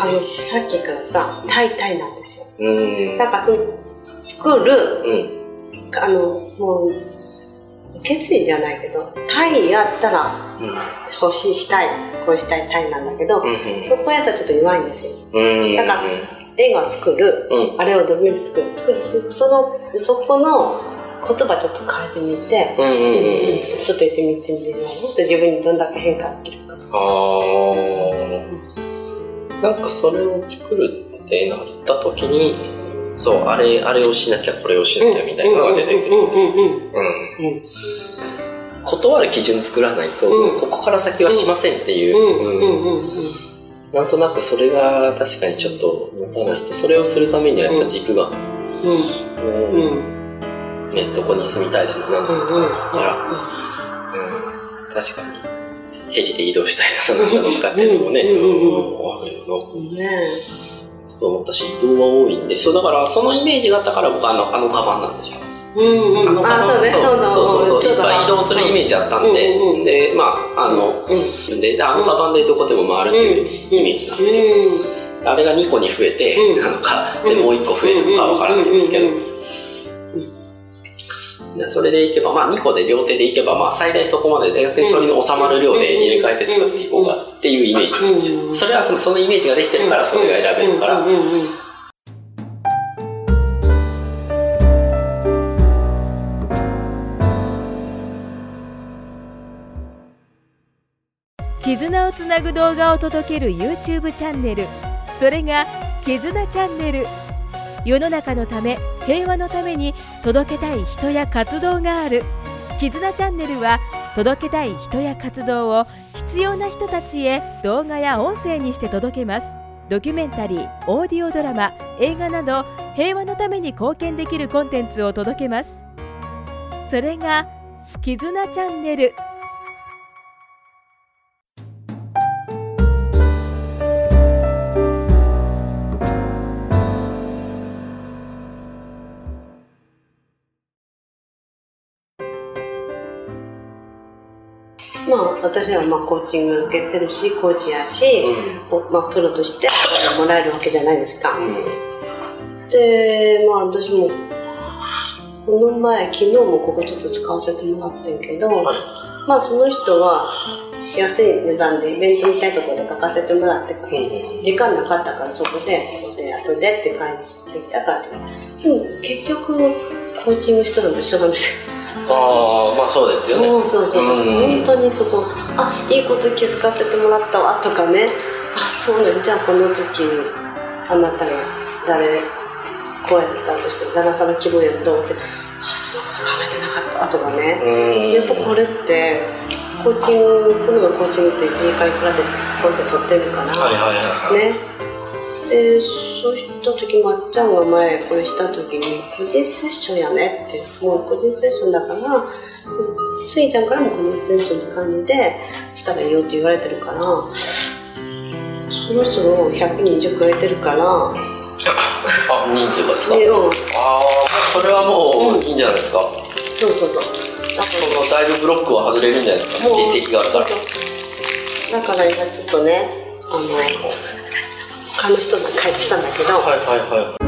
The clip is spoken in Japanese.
あのさっきからさタイタイなんですようん。なんかその作るうん。あのもう決意じゃないけどタイやったらうん。欲しいしたいこうしたいタイなんだけど、うん。そこやったらちょっと弱いんですようん。だから映画を作るうん。あれをドミュール作る作る作るそのそこの言葉ちょっと変えてみて、うん。うん。うん。ちょっと言ってみてみてもっと自分にどんだけ変化できるかああ。なんかそれを作るってなった時に、そう、あれ、あれをしなきゃこれをしなきゃみたいなのが出てくる。うんうんうんうんうん。うん断る基準作らないと、うん。ここから先はしませんっていう、うんうんうんうんなんとなくそれが確かにちょっと持たない。とそれをするためにはやっぱ軸が、どこに住みたいだろうなうんとかから、うん、確かにヘリで移動したいだろうなとかっていうのもね、あるよなと思ったし移動は多いんでそうだからそのイメージがあったから僕はあのあのカバンなんですよ。うんうん。あのカバン。あそうね。そう。だそう。いっぱい移動するイメージあったんで、でまああの、うんであのカバンでどこでも回るっていうイメージなんですよ、あれが2個に増えて、うんなのか、でもう1個増えるのかわからないんですけど、でそれでいけば、まあ2個で両手でいけば、まあ最大そこまでで逆にそれに収まる量で入れ替えて使っていこうかっていうイメージなんですよ。うんそれはそのそのイメージができてるからそれが選べるから、絆をつなぐ動画を届ける YouTube チャンネル。それが「絆チャンネル」世の中のため平和のために届けたい人や活動がある「絆チャンネル」は届けたい人や活動を必要な人たちへ動画や音声にして届けます。ドキュメンタリーオーディオドラマ映画など平和のために貢献できるコンテンツを届けます。それが「絆チャンネル」まあ私はまあコーチング受けてるしコーチやし、おまあ、プロとしてもらえるわけじゃないですか、うん。でまあ私もこの前昨日もここちょっと使わせてもらってんけど、まあその人は安い値段でイベントみたいなところで書かせてもらって時間なかったからそこでで後でって帰ってきたから。でも結局コーチングしてるのと一緒なんですよああまあそうですよね。そうそうそうそう、うん。本当にそこあいいこと気づかせてもらったわとかね。あそうねじゃあこの時あなたが誰こうやったとして旦那さんの気分やどうってあそんなこと考えてなかったとかね、うん。やっぱこれってコーチングプロのコーチングって1時間いくらでこうやって取ってるから、はいはいはいはい。ね。でそうした時まっちゃんが前これした時に個人セッションやねってもう個人セッションだからついちゃんからも個人セッションって感じでしたらいいよって言われてるからそろそろ100人以上超えてるから。あ人数がですか、でうん。ああそれはもういいんじゃないですか、そうそうそう。だそのだいぶブロックは外れるんじゃないですか？実績があるから。だから今ちょっとねあの他の人が帰ってきたんだけど、はいはいはい。